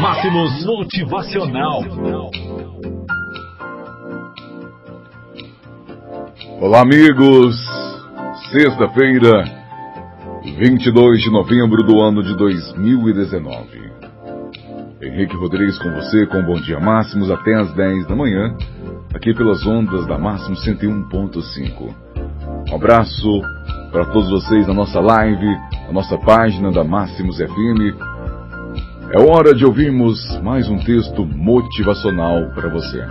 Máximos Motivacional. Olá, amigos. Sexta-feira, 22 de novembro do ano de 2019. Henrique Rodrigues com você, com Bom Dia Máximos, até às 10 da manhã, aqui pelas ondas da Máximos 101.5. Um abraço para todos vocês na nossa live, na nossa página da Máximos FM. É hora de ouvirmos mais um texto motivacional para você.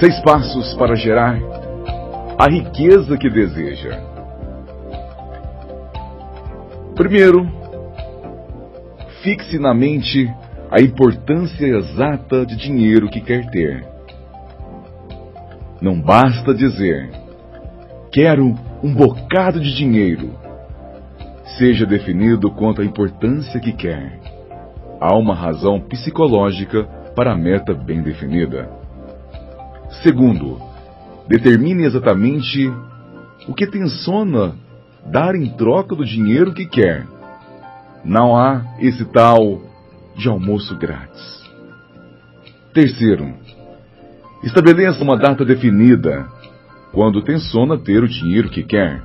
Seis passos para gerar a riqueza que deseja. Primeiro, fixe na mente a importância exata de dinheiro que quer ter. Não basta dizer, quero um bocado de dinheiro. Seja definido quanto à importância que quer. Há uma razão psicológica para a meta bem definida. Segundo, determine exatamente o que tenciona dar em troca do dinheiro que quer. Não há esse tal de almoço grátis. Terceiro, estabeleça uma data definida quando tenciona ter o dinheiro que quer.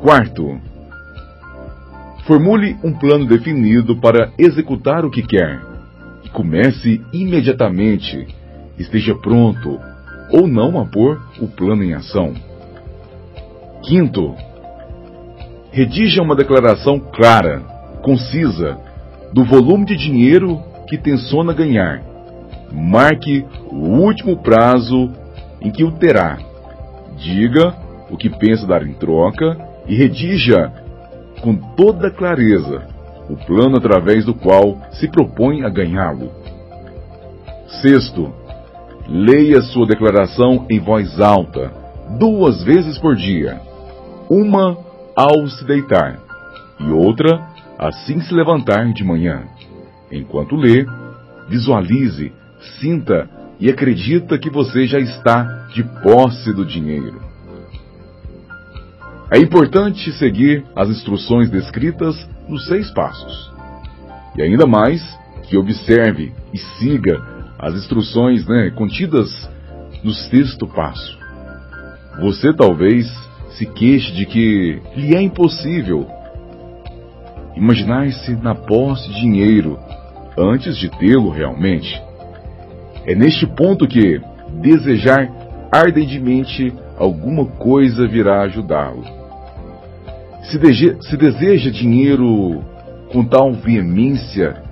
Quarto, formule um plano definido para executar o que quer e comece imediatamente. Esteja pronto ou não a pôr o plano em ação. Quinto, redija uma declaração clara, concisa, do volume de dinheiro que tenciona ganhar. Marque o último prazo em que o terá. Diga o que pensa dar em troca e redija com toda clareza o plano através do qual se propõe a ganhá-lo. Sexto, leia sua declaração em voz alta, duas vezes por dia. Uma ao se deitar e outra assim se levantar de manhã. Enquanto lê, visualize, sinta e acredita que você já está de posse do dinheiro. É importante seguir as instruções descritas nos seis passos. E ainda mais que observe e siga as instruções né, contidas no sexto passo. Você talvez se queixe de que lhe é impossível imaginar-se na posse de dinheiro antes de tê-lo realmente. É neste ponto que desejar ardentemente alguma coisa virá ajudá-lo. Se, se, deseja dinheiro com tal veemência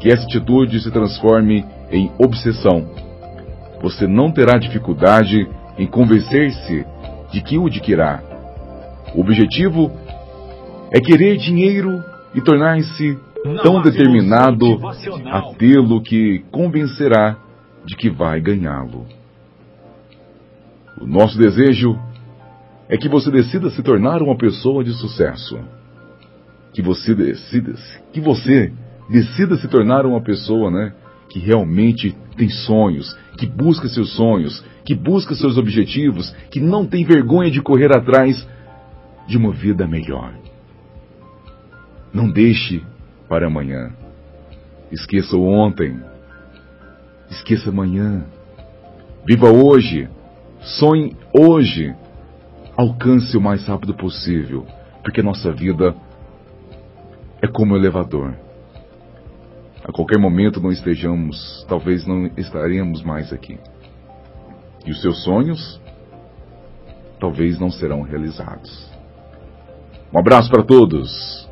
que essa atitude se transforme em obsessão, você não terá dificuldade em convencer-se de que o adquirirá. O objetivo é querer dinheiro e tornar-se tão determinado a tê-lo que convencerá de que vai ganhá-lo. O nosso desejo é que você decida se tornar uma pessoa de sucesso. Que você decida, que você decida se tornar uma pessoa, né, que realmente tem sonhos, que busca seus sonhos, que busca seus objetivos, que não tem vergonha de correr atrás de uma vida melhor. Não deixe para amanhã. Esqueça o ontem. Esqueça amanhã. Viva hoje. Sonhe hoje. Alcance o mais rápido possível, porque nossa vida é como um elevador. A qualquer momento não estejamos, talvez não estaremos mais aqui. E os seus sonhos talvez não serão realizados. Um abraço para todos.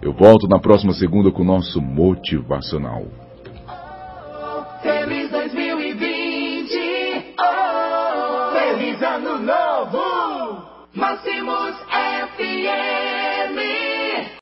Eu volto na próxima segunda com o nosso motivacional. Feliz 2020! Oh, feliz ano novo! Máximos FM!